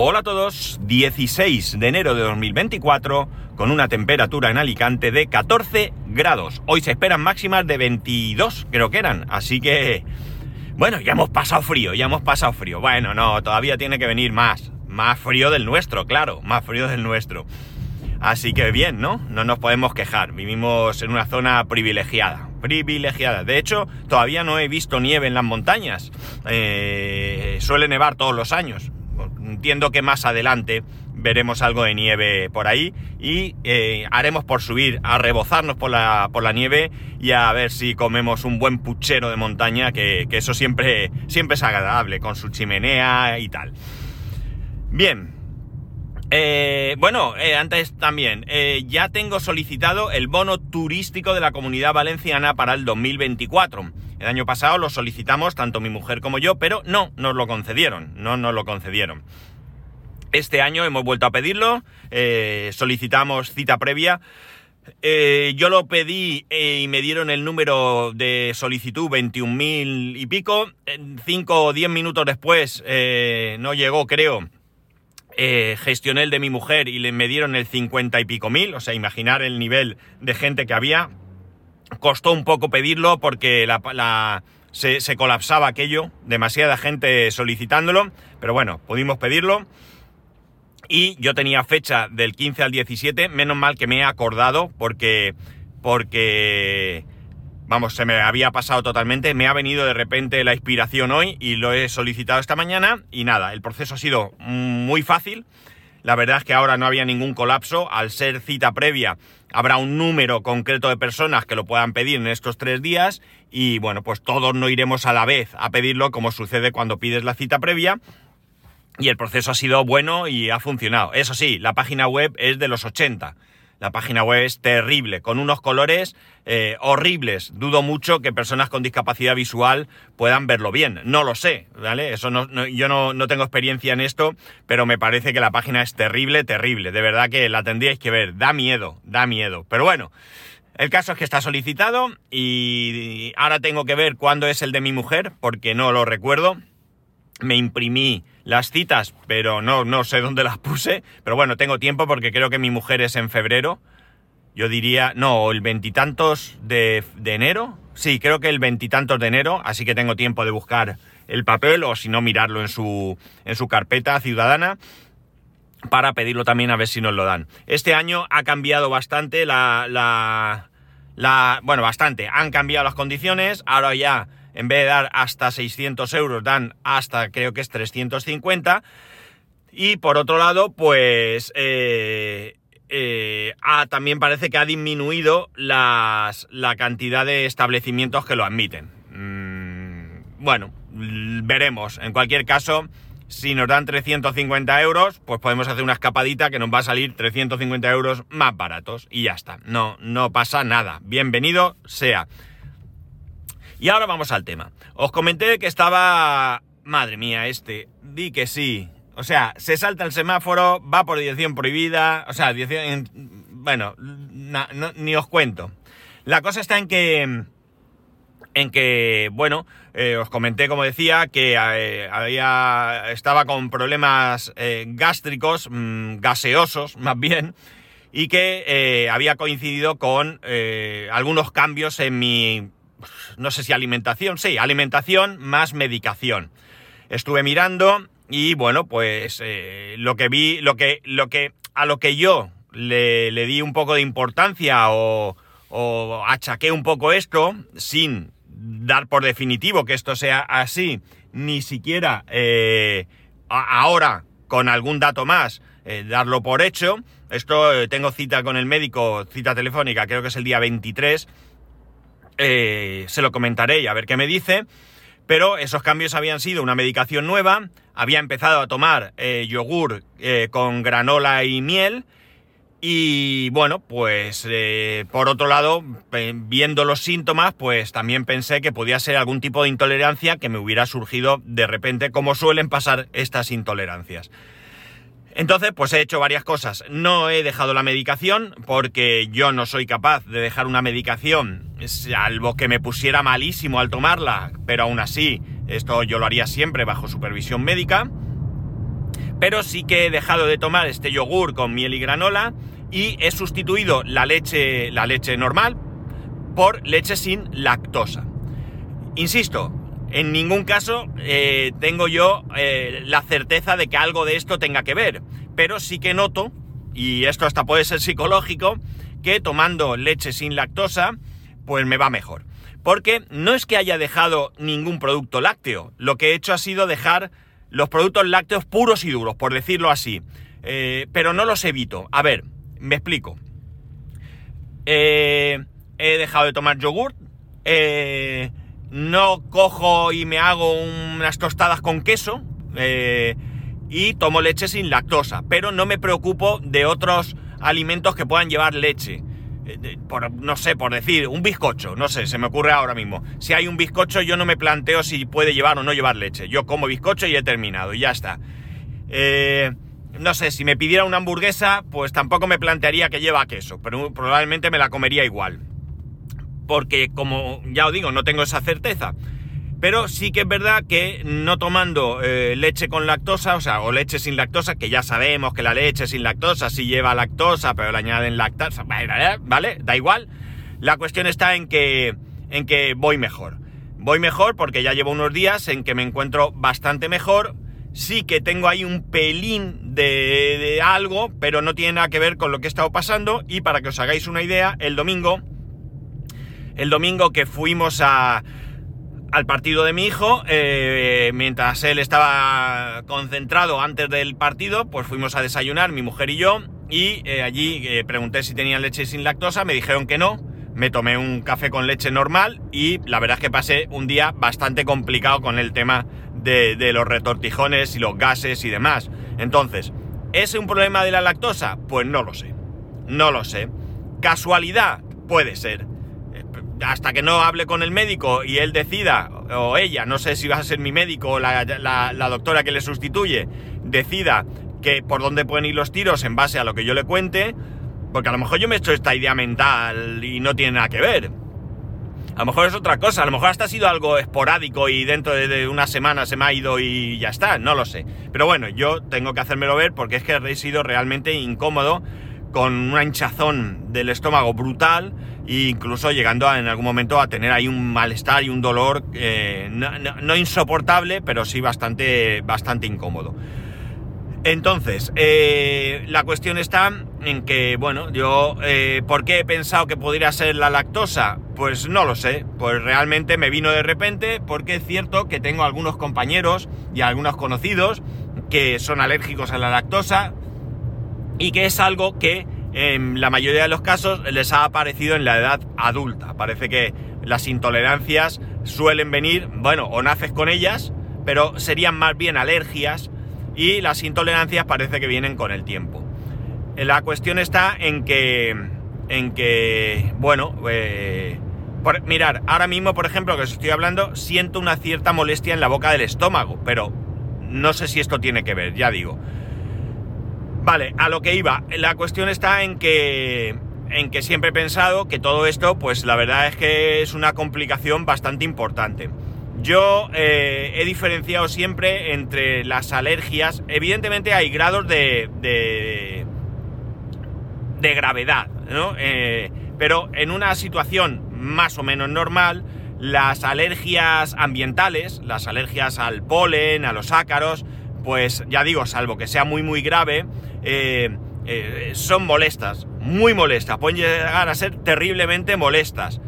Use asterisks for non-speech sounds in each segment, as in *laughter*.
Hola a todos, 16 de enero de 2024 con una temperatura en Alicante de 14 grados. Hoy se esperan máximas de 22, creo que eran, así que... Bueno, ya hemos pasado frío, ya hemos pasado frío. Bueno, no, todavía tiene que venir más. Más frío del nuestro, claro, más frío del nuestro. Así que bien, ¿no? No nos podemos quejar. Vivimos en una zona privilegiada. Privilegiada. De hecho, todavía no he visto nieve en las montañas. Eh, suele nevar todos los años. Entiendo que más adelante veremos algo de nieve por ahí y eh, haremos por subir a rebozarnos por la, por la nieve y a ver si comemos un buen puchero de montaña, que, que eso siempre, siempre es agradable, con su chimenea y tal. Bien. Eh, bueno, eh, antes también, ya tengo solicitado el bono turístico de la comunidad valenciana para el 2024. El año pasado lo solicitamos tanto mi mujer como yo, pero no nos lo concedieron, no nos lo concedieron. Este año hemos vuelto a pedirlo, solicitamos cita previa. yo lo pedí y me dieron el número de solicitud 21.000 y pico. Cinco o diez minutos después no llegó, creo eh, gestioné el de mi mujer y le me dieron el 50 y pico mil, o sea, imaginar el nivel de gente que había. Costó un poco pedirlo porque la, se, se, colapsaba aquello, demasiada gente solicitándolo, pero bueno, pudimos pedirlo. Y yo tenía fecha del 15 al 17, menos mal que me he acordado porque, porque vamos, se me había pasado totalmente, me ha venido de repente la inspiración hoy y lo he solicitado esta mañana y nada, el proceso ha sido muy fácil. La verdad es que ahora no había ningún colapso, al ser cita previa habrá un número concreto de personas que lo puedan pedir en estos tres días y bueno, pues todos no iremos a la vez a pedirlo como sucede cuando pides la cita previa. Y el proceso ha sido bueno y ha funcionado. Eso sí, la página web es de los 80 la página web es terrible, con unos colores eh, horribles. Dudo mucho que personas con discapacidad visual puedan verlo bien. No lo sé, ¿vale? Eso no, yo no, no, tengo experiencia en esto, pero me parece que la página es terrible, terrible. De verdad que la tendríais que ver. Da miedo, da miedo. Pero bueno. El caso es que está solicitado y ahora tengo que ver cuándo es el de mi mujer, porque no lo recuerdo. Me imprimí las citas, pero no, no sé dónde las puse. Pero bueno, tengo tiempo porque creo que mi mujer es en febrero. Yo diría, no, el veintitantos de, de enero. Sí, creo que el veintitantos de enero, así que tengo tiempo de buscar el papel o si no mirarlo en su, en su carpeta ciudadana para pedirlo también a ver si nos lo dan. Este año ha cambiado bastante la, la, la bueno, bastante. Han cambiado las condiciones. Ahora ya en vez de dar hasta 600 euros, dan hasta creo que es 350. Y por otro lado, pues eh, eh, también parece que ha disminuido las, la cantidad de establecimientos que lo admiten. Mm, bueno, veremos. En cualquier caso, si nos dan 350 euros, pues podemos hacer una escapadita que nos va a salir 350 euros más baratos. Y ya está. No, no pasa nada. Bienvenido sea. Y ahora vamos al tema. Os comenté que estaba... Madre mía, este. Di que sí. O sea, se salta el semáforo, va por dirección prohibida. O sea, dirección... Bueno, ni os cuento. La cosa está en que... En que, bueno, eh, os comenté, como decía, que eh, había, estaba con problemas eh, gástricos, mm, gaseosos *laughs* más bien, y que había coincidido con algunos cambios en mi no sé si alimentación, sí, alimentación más medicación. Estuve mirando y bueno, pues eh, lo que vi, lo que, lo que, a lo que yo le, di un poco de importancia o, o achaqué un poco esto, sin dar por definitivo que esto sea así, ni siquiera eh, ahora con algún dato más eh, darlo por hecho. Esto tengo cita con el médico, cita telefónica, creo que es el día 23 eh, se lo comentaré y a ver qué me dice. Pero esos cambios habían sido una medicación nueva, había empezado a tomar eh, yogur eh, con granola y miel. Y bueno, pues por otro lado, viendo los síntomas, pues también pensé que podía ser algún tipo de intolerancia que me hubiera surgido de repente, como suelen pasar estas intolerancias. Entonces, pues he hecho varias cosas. No he dejado la medicación porque yo no soy capaz de dejar una medicación, salvo que me pusiera malísimo al tomarla, pero aún así, esto yo lo haría siempre bajo supervisión médica. pero sí que he dejado de tomar este yogur con miel y granola y he sustituido la leche, la leche normal por leche sin lactosa. Insisto, en ningún caso eh, tengo yo eh, la certeza de que algo de esto tenga que ver, pero sí que noto, y esto hasta puede ser psicológico, que tomando leche sin lactosa, pues me va mejor. Porque no es que haya dejado ningún producto lácteo, lo que he hecho ha sido dejar los productos lácteos puros y duros, por decirlo así. Eh, pero no los evito. A ver, me explico. he dejado de tomar yogur. No cojo y me hago unas tostadas con queso eh, y tomo leche sin lactosa, pero no me preocupo de otros alimentos que puedan llevar leche. Eh, por, no sé, por decir, un bizcocho, no sé, se me ocurre ahora mismo. Si hay un bizcocho, yo no me planteo si puede llevar o no llevar leche. Yo como bizcocho y he terminado, y ya está. Eh, no sé, si me pidiera una hamburguesa, pues tampoco me plantearía que lleva queso, pero probablemente me la comería igual porque como ya os digo, no tengo esa certeza. Pero sí que es verdad que no tomando eh, leche con lactosa, o sea, o leche sin lactosa, que ya sabemos que la leche sin lactosa sí lleva lactosa, pero le añaden lactosa, ¿vale? Da igual. La cuestión está en que, en que voy mejor. Voy mejor porque ya llevo unos días en que me encuentro bastante mejor. Sí que tengo ahí un pelín de algo, pero no tiene nada que ver con lo que he estado pasando. Y para que os hagáis una idea, el domingo el domingo que fuimos a, al partido de mi hijo, eh, mientras él estaba concentrado antes del partido, pues fuimos a desayunar, mi mujer y yo, y eh, allí eh, pregunté si tenían leche sin lactosa, me dijeron que no, me tomé un café con leche normal y la verdad es que pasé un día bastante complicado con el tema de, de los retortijones y los gases y demás. Entonces, ¿es un problema de la lactosa? Pues no lo sé, no lo sé. ¿Casualidad? Puede ser hasta que no hable con el médico y él decida, o ella, no sé si va a ser mi médico o la, doctora que le sustituye, decida que por dónde pueden ir los tiros en base a lo que yo le cuente, porque a lo mejor yo me he hecho esta idea mental y no tiene nada que ver. A lo mejor es otra cosa, a lo mejor hasta ha sido algo esporádico y dentro de una semana se me ha ido y ya está, no lo sé. Pero bueno, yo tengo que hacérmelo ver porque es que he sido realmente incómodo con una hinchazón del estómago brutal incluso llegando en algún momento a tener ahí un malestar y un dolor eh, no, insoportable, pero sí bastante, bastante incómodo. Entonces, eh, la cuestión está en que, bueno, yo, eh, ¿por qué he pensado que podría ser la lactosa? Pues no lo sé, pues realmente me vino de repente porque es cierto que tengo algunos compañeros y algunos conocidos que son alérgicos a la lactosa, y que es algo que en la mayoría de los casos les ha aparecido en la edad adulta. Parece que las intolerancias suelen venir, bueno, o naces con ellas, pero serían más bien alergias y las intolerancias parece que vienen con el tiempo. La cuestión está en que, en que, bueno, eh, mirar, ahora mismo, por ejemplo, que os estoy hablando, siento una cierta molestia en la boca del estómago, pero no sé si esto tiene que ver, ya digo. Vale, a lo que iba. La cuestión está en que, en que siempre he pensado que todo esto, pues la verdad es que es una complicación bastante importante. Yo eh, he diferenciado siempre entre las alergias. Evidentemente hay grados de, de, de gravedad, ¿no? Eh, pero en una situación más o menos normal, las alergias ambientales, las alergias al polen, a los ácaros, pues ya digo, salvo que sea muy muy grave, eh, eh, son molestas, muy molestas, pueden llegar a ser terriblemente molestas,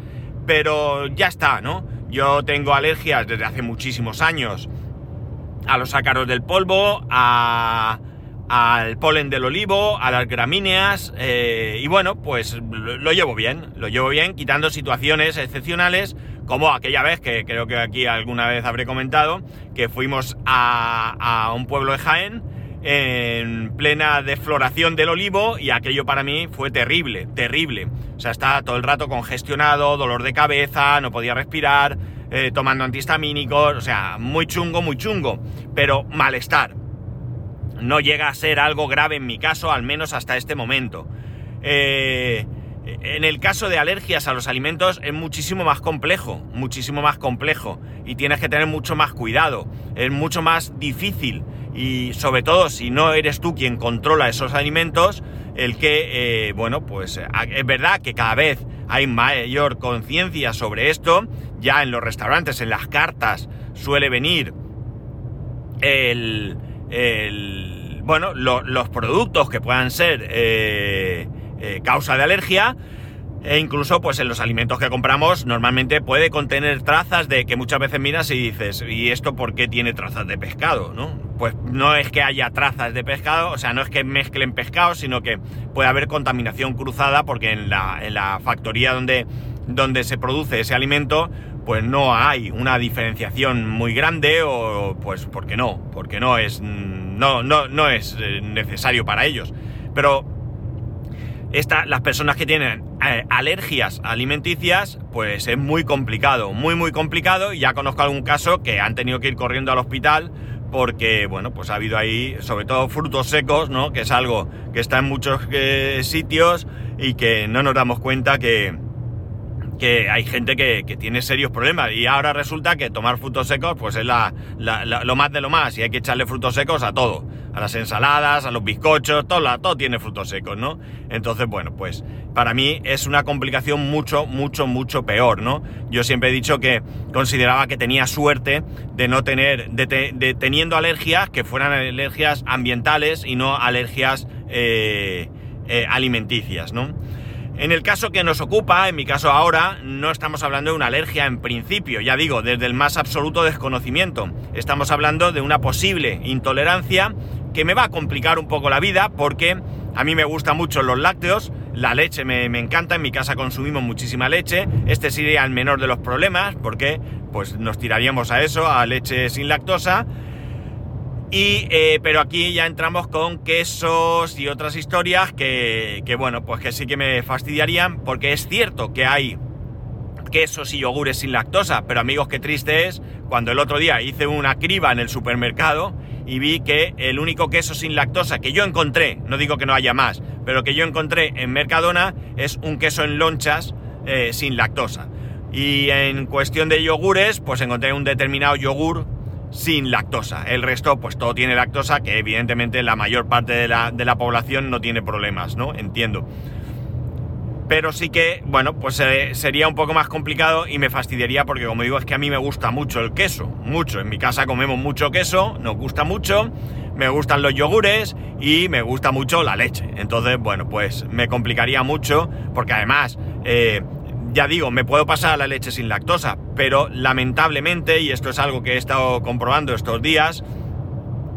pero ya está, ¿no? Yo tengo alergias desde hace muchísimos años a los ácaros del polvo, al polen del olivo, a las gramíneas, eh, y bueno, pues lo, llevo bien, lo llevo bien, quitando situaciones excepcionales, como aquella vez que creo que aquí alguna vez habré comentado, que fuimos a, a un pueblo de Jaén, en plena defloración del olivo y aquello para mí fue terrible, terrible. O sea, estaba todo el rato congestionado, dolor de cabeza, no podía respirar, eh, tomando antihistamínicos, o sea, muy chungo, muy chungo, pero malestar. No llega a ser algo grave en mi caso, al menos hasta este momento. Eh, en el caso de alergias a los alimentos es muchísimo más complejo, muchísimo más complejo, y tienes que tener mucho más cuidado, es mucho más difícil y sobre todo si no eres tú quien controla esos alimentos, el que, eh, bueno, pues es verdad que cada vez hay mayor conciencia sobre esto, ya en los restaurantes, en las cartas, suele venir el, bueno, los productos que puedan ser eh, eh, causa de alergia, e incluso, pues en los alimentos que compramos, normalmente puede contener trazas de que muchas veces miras y dices, ¿y esto por qué tiene trazas de pescado? ¿no? Pues no es que haya trazas de pescado, o sea, no es que mezclen pescado, sino que puede haber contaminación cruzada, porque en la, en la factoría donde, donde se produce ese alimento, pues no hay una diferenciación muy grande, o pues porque no, porque no es, no, no, no es eh, necesario para ellos. Pero esta, las personas que tienen eh, alergias alimenticias, pues es muy complicado, muy muy complicado. Ya conozco algún caso que han tenido que ir corriendo al hospital porque, bueno, pues ha habido ahí, sobre todo frutos secos, ¿no? Que es algo que está en muchos eh, sitios y que no nos damos cuenta que, que hay gente que, tiene serios problemas y ahora resulta que tomar frutos secos pues es la, lo más de lo más y hay que echarle frutos secos a todo, a las ensaladas, a los bizcochos, todo, todo tiene frutos secos, ¿no? Entonces, bueno, pues para mí es una complicación mucho, mucho, mucho peor, ¿no? Yo siempre he dicho que consideraba que tenía suerte de no tener, de, teniendo alergias que fueran alergias ambientales y no alergias eh, eh, alimenticias, ¿no? En el caso que nos ocupa, en mi caso ahora, no estamos hablando de una alergia en principio, ya digo, desde el más absoluto desconocimiento. Estamos hablando de una posible intolerancia que me va a complicar un poco la vida porque a mí me gustan mucho los lácteos, la leche me, encanta, en mi casa consumimos muchísima leche, este sería el menor de los problemas porque pues nos tiraríamos a eso, a leche sin lactosa, eh, pero aquí ya entramos con quesos y otras historias que, bueno, pues que sí que me fastidiarían, porque es cierto que hay quesos y yogures sin lactosa, pero amigos, qué triste es cuando el otro día hice una criba en el supermercado y vi que el único queso sin lactosa que yo encontré, no digo que no haya más, pero que yo encontré en Mercadona es un queso en lonchas eh, sin lactosa. Y en cuestión de yogures, pues encontré un determinado yogur sin lactosa. El resto, pues todo tiene lactosa, que evidentemente la mayor parte de la, población no tiene problemas, ¿no? Entiendo. Pero sí que, bueno, pues eh, sería un poco más complicado y me fastidiaría porque, como digo, es que a mí me gusta mucho el queso, mucho. En mi casa comemos mucho queso, nos gusta mucho, me gustan los yogures y me gusta mucho la leche. Entonces, bueno, pues me complicaría mucho porque además eh, ya digo, me puedo pasar a la leche sin lactosa, pero lamentablemente, y esto es algo que he estado comprobando estos días,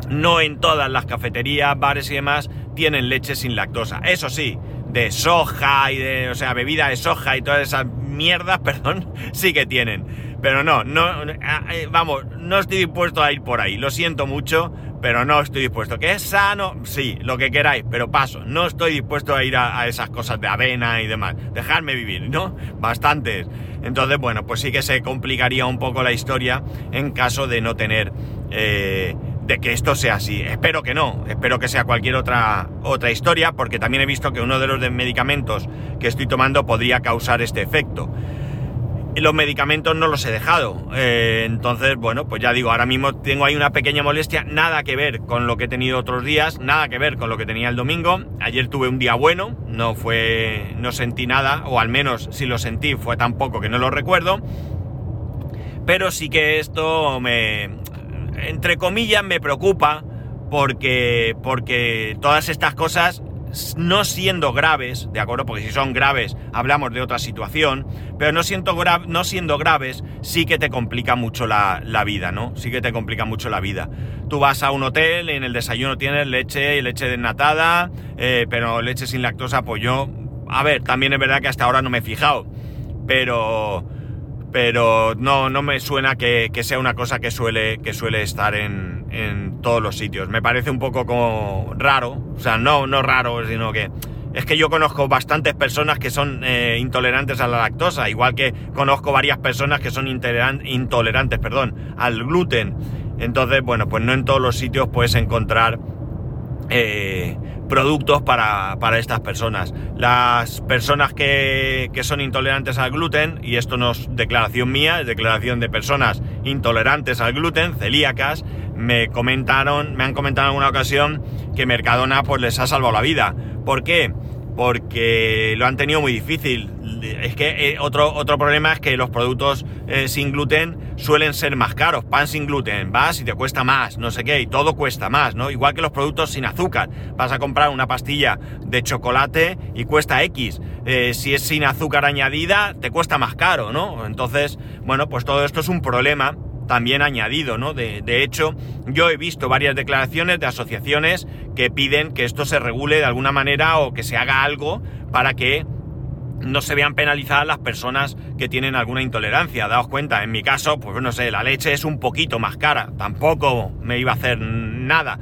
no en todas las cafeterías, bares y demás tienen leche sin lactosa. Eso sí, de soja y de, o sea, bebida de soja y todas esas mierdas, *laughs* perdón, sí que tienen. Pero no, no, eh, vamos, no estoy dispuesto a ir por ahí. Lo siento mucho, pero no estoy dispuesto. ¿Que es sano? Sí, lo que queráis, pero paso. No estoy dispuesto a ir a, esas cosas de avena y demás. Dejarme vivir, ¿no? Bastantes. Entonces, bueno, pues sí que se complicaría un poco la historia en caso de no tener... Eh, de que esto sea así. Espero que no, espero que sea cualquier otra, otra historia, porque también he visto que uno de los medicamentos que estoy tomando podría causar este efecto los medicamentos no los he dejado. Eh, entonces, bueno, pues ya digo, ahora mismo tengo ahí una pequeña molestia, nada que ver con lo que he tenido otros días, nada que ver con lo que tenía el domingo. Ayer tuve un día bueno, no fue, no sentí nada, o al menos si lo sentí fue tan poco que no lo recuerdo. Pero sí que esto me, entre comillas, me preocupa porque, porque todas estas cosas no siendo graves, ¿de acuerdo? Porque si son graves hablamos de otra situación, pero no, siendo, no siendo graves sí que te complica mucho la, vida, ¿no? Sí que te complica mucho la vida. Tú vas a un hotel, en el desayuno tienes leche y leche desnatada, eh, pero leche sin lactosa, pues yo... A ver, también es verdad que hasta ahora no me he fijado, pero pero no, no me suena que, sea una cosa que suele, que suele estar en, en, todos los sitios. Me parece un poco como raro, o sea, no, no raro, sino que es que yo conozco bastantes personas que son eh, intolerantes a la lactosa, igual que conozco varias personas que son intolerantes perdón, al gluten. Entonces, bueno, pues no en todos los sitios puedes encontrar eh, productos para, para, estas personas. Las personas que, que, son intolerantes al gluten, y esto no es declaración mía, es declaración de personas intolerantes al gluten, celíacas, me comentaron, me han comentado en alguna ocasión que Mercadona pues les ha salvado la vida. ¿Por qué? Porque lo han tenido muy difícil. Es que eh, otro, otro problema es que los productos eh, sin gluten suelen ser más caros. Pan sin gluten, vas y te cuesta más, no sé qué, y todo cuesta más, ¿no? Igual que los productos sin azúcar. Vas a comprar una pastilla de chocolate y cuesta X. Eh, si es sin azúcar añadida, te cuesta más caro, ¿no? Entonces, bueno, pues todo esto es un problema también añadido, ¿no? De, hecho, yo he visto varias declaraciones de asociaciones que piden que esto se regule de alguna manera o que se haga algo para que no se vean penalizadas las personas que tienen alguna intolerancia. Daos cuenta, en mi caso, pues no sé, la leche es un poquito más cara, tampoco me iba a hacer nada.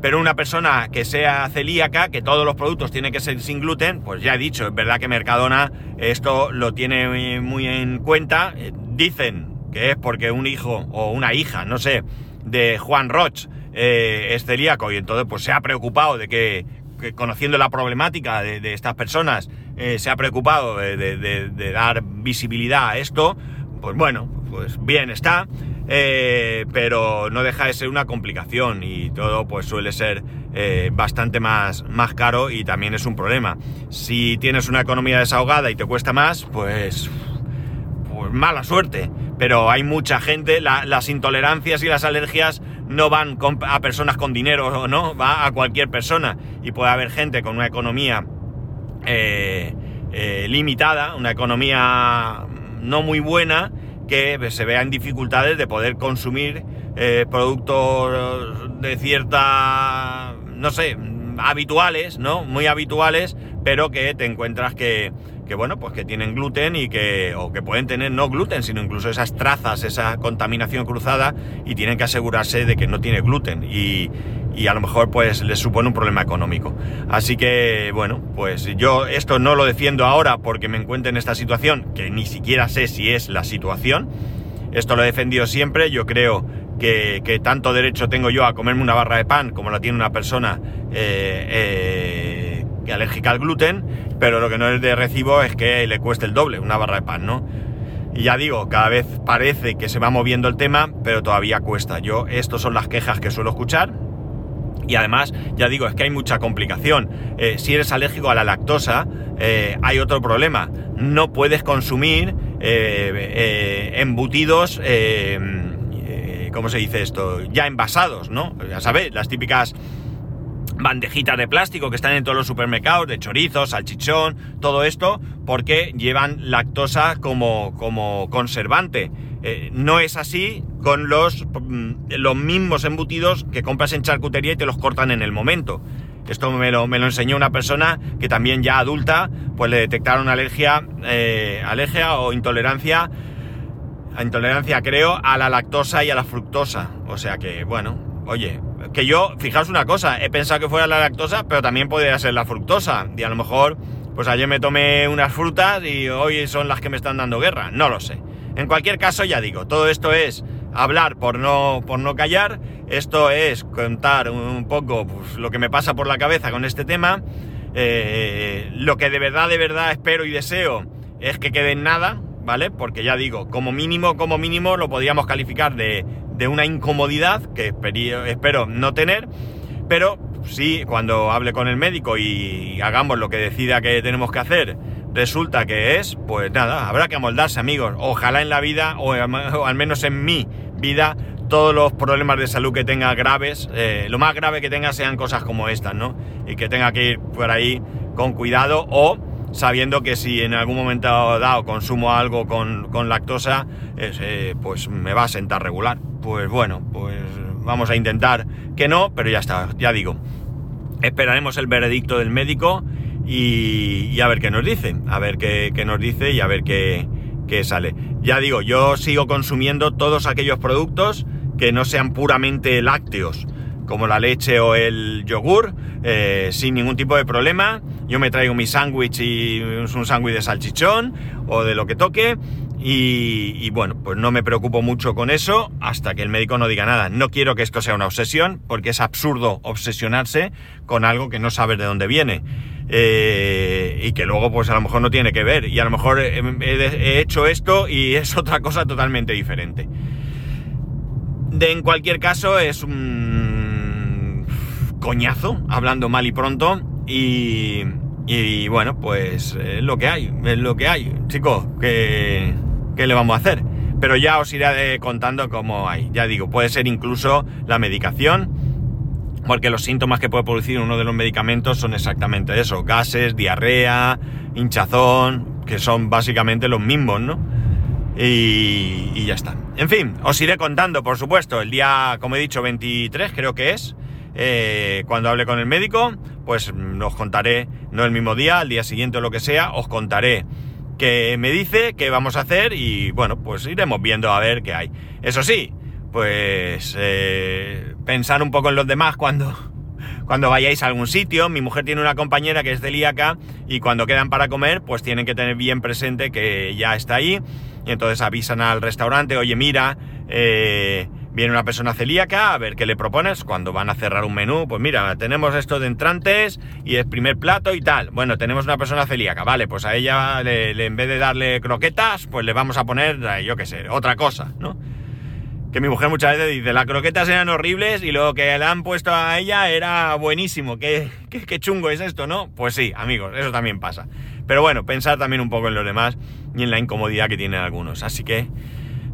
Pero una persona que sea celíaca, que todos los productos tienen que ser sin gluten, pues ya he dicho, es verdad que Mercadona esto lo tiene muy en cuenta. Dicen que es porque un hijo o una hija, no sé, de Juan Roch eh, es celíaco y entonces pues se ha preocupado de que, conociendo la problemática de, estas personas, eh, se ha preocupado de, dar visibilidad a esto, pues bueno, pues bien está, eh, pero no deja de ser una complicación y todo pues suele ser bastante más, más caro y también es un problema. Si tienes una economía desahogada y te cuesta más, pues mala suerte. Pero hay mucha gente, la, las intolerancias y las alergias no van a personas con dinero, ¿no? Va a cualquier persona. Y puede haber gente con una economía eh, eh, limitada, una economía no muy buena, que se vea en dificultades de poder consumir eh, productos de cierta, no sé, habituales, ¿no? Muy habituales, pero que te encuentras que, que bueno, pues que tienen gluten y que, o que pueden tener no gluten, sino incluso esas trazas, esa contaminación cruzada y tienen que asegurarse de que no tiene gluten y, y a lo mejor pues les supone un problema económico. Así que bueno, pues yo esto no lo defiendo ahora porque me encuentro en esta situación, que ni siquiera sé si es la situación. Esto lo he defendido siempre, yo creo que, que tanto derecho tengo yo a comerme una barra de pan como la tiene una persona eh, eh, alérgica al gluten, pero lo que no es de recibo es que le cueste el doble una barra de pan, ¿no? Y ya digo, cada vez parece que se va moviendo el tema, pero todavía cuesta. Yo, estas son las quejas que suelo escuchar. Y además, ya digo, es que hay mucha complicación. Eh, si eres alérgico a la lactosa, eh, hay otro problema. No puedes consumir eh, embutidos, ¿cómo se dice esto? Ya envasados, ¿no? Ya sabéis, las típicas bandejitas de plástico que están en todos los supermercados, de chorizos, salchichón, todo esto, porque llevan lactosa como, como conservante. Eh, no es así con los, los mismos embutidos que compras en charcutería y te los cortan en el momento. Esto me lo, me lo enseñó una persona que también ya adulta, pues le detectaron alergia, eh, alergia o intolerancia, intolerancia creo, a la lactosa y a la fructosa. O sea que, bueno, oye, que yo, fijaos una cosa, he pensado que fuera la lactosa, pero también podría ser la fructosa. Y a lo mejor, pues ayer me tomé unas frutas y hoy son las que me están dando guerra. No lo sé. En cualquier caso, ya digo, todo esto es hablar por no, por no callar. Esto es contar un poco pues, lo que me pasa por la cabeza con este tema. Eh, lo que de verdad, de verdad espero y deseo es que quede en nada, ¿vale? Porque ya digo, como mínimo, como mínimo lo podríamos calificar de, de una incomodidad que espero no tener, pero sí, cuando hable con el médico y hagamos lo que decida que tenemos que hacer, resulta que es, pues nada, habrá que amoldarse amigos. Ojalá en la vida, o, al menos en mi vida, todos los problemas de salud que tenga graves, eh, lo más grave que tenga sean cosas como estas, ¿no? Y que tenga que ir por ahí con cuidado o sabiendo que si en algún momento dado consumo algo con, con lactosa, eh, pues me va a sentar regular. Pues bueno, pues vamos a intentar que no, pero ya está, ya digo. Esperaremos el veredicto del médico y, a ver qué nos dice, a ver qué, qué nos dice y a ver qué, qué sale. Ya digo, yo sigo consumiendo todos aquellos productos que no sean puramente lácteos como la leche o el yogur, eh, sin ningún tipo de problema. Yo me traigo mi sándwich y un sándwich de salchichón o de lo que toque Y, bueno, pues no me preocupo mucho con eso hasta que el médico no diga nada. No quiero que esto sea una obsesión, porque es absurdo obsesionarse con algo que no sabes de dónde viene. Eh, y que luego pues a lo mejor no tiene que ver. Y a lo mejor he, hecho esto y *laughs* es otra cosa totalmente diferente. De, en cualquier caso es un coñazo, hablando mal y pronto. Y, y bueno, pues es lo que hay, es lo que hay. Chicos, que ¿qué le vamos a hacer? Pero ya os iré contando cómo hay. Ya digo, puede ser incluso la medicación, porque los síntomas que puede producir uno de los medicamentos son exactamente eso, gases, diarrea, hinchazón, que son básicamente los mismos, ¿no? Y, ya está. En fin, os iré contando, por supuesto, el día, como he dicho, 23 creo que es, eh, cuando hable con el médico, pues os contaré, no el mismo día, al día siguiente o lo que sea, os contaré que me dice qué vamos a hacer y bueno, pues iremos viendo a ver qué hay. Eso sí, pues eh, pensar un poco en los demás cuando, *laughs* cuando vayáis a algún sitio. Mi mujer tiene una compañera que es celíaca y cuando quedan para comer, pues tienen que tener bien presente que ya está ahí. Y entonces avisan al restaurante, oye, mira, eh, viene una persona celíaca, a ver qué le propones cuando van a cerrar un menú. Pues mira, tenemos esto de entrantes y el primer plato y tal. Bueno, tenemos una persona celíaca, vale, pues a ella en vez de darle croquetas, pues le vamos a poner, eh, yo qué sé, otra cosa, ¿no? Que mi mujer muchas veces dice, las croquetas eran horribles y lo que le han puesto a ella era buenísimo. ¿Qué, qué, qué chungo es esto, no? Pues sí, amigos, eso también pasa. Pero bueno, pensar también un poco en los demás y en la incomodidad que tienen algunos. Así que...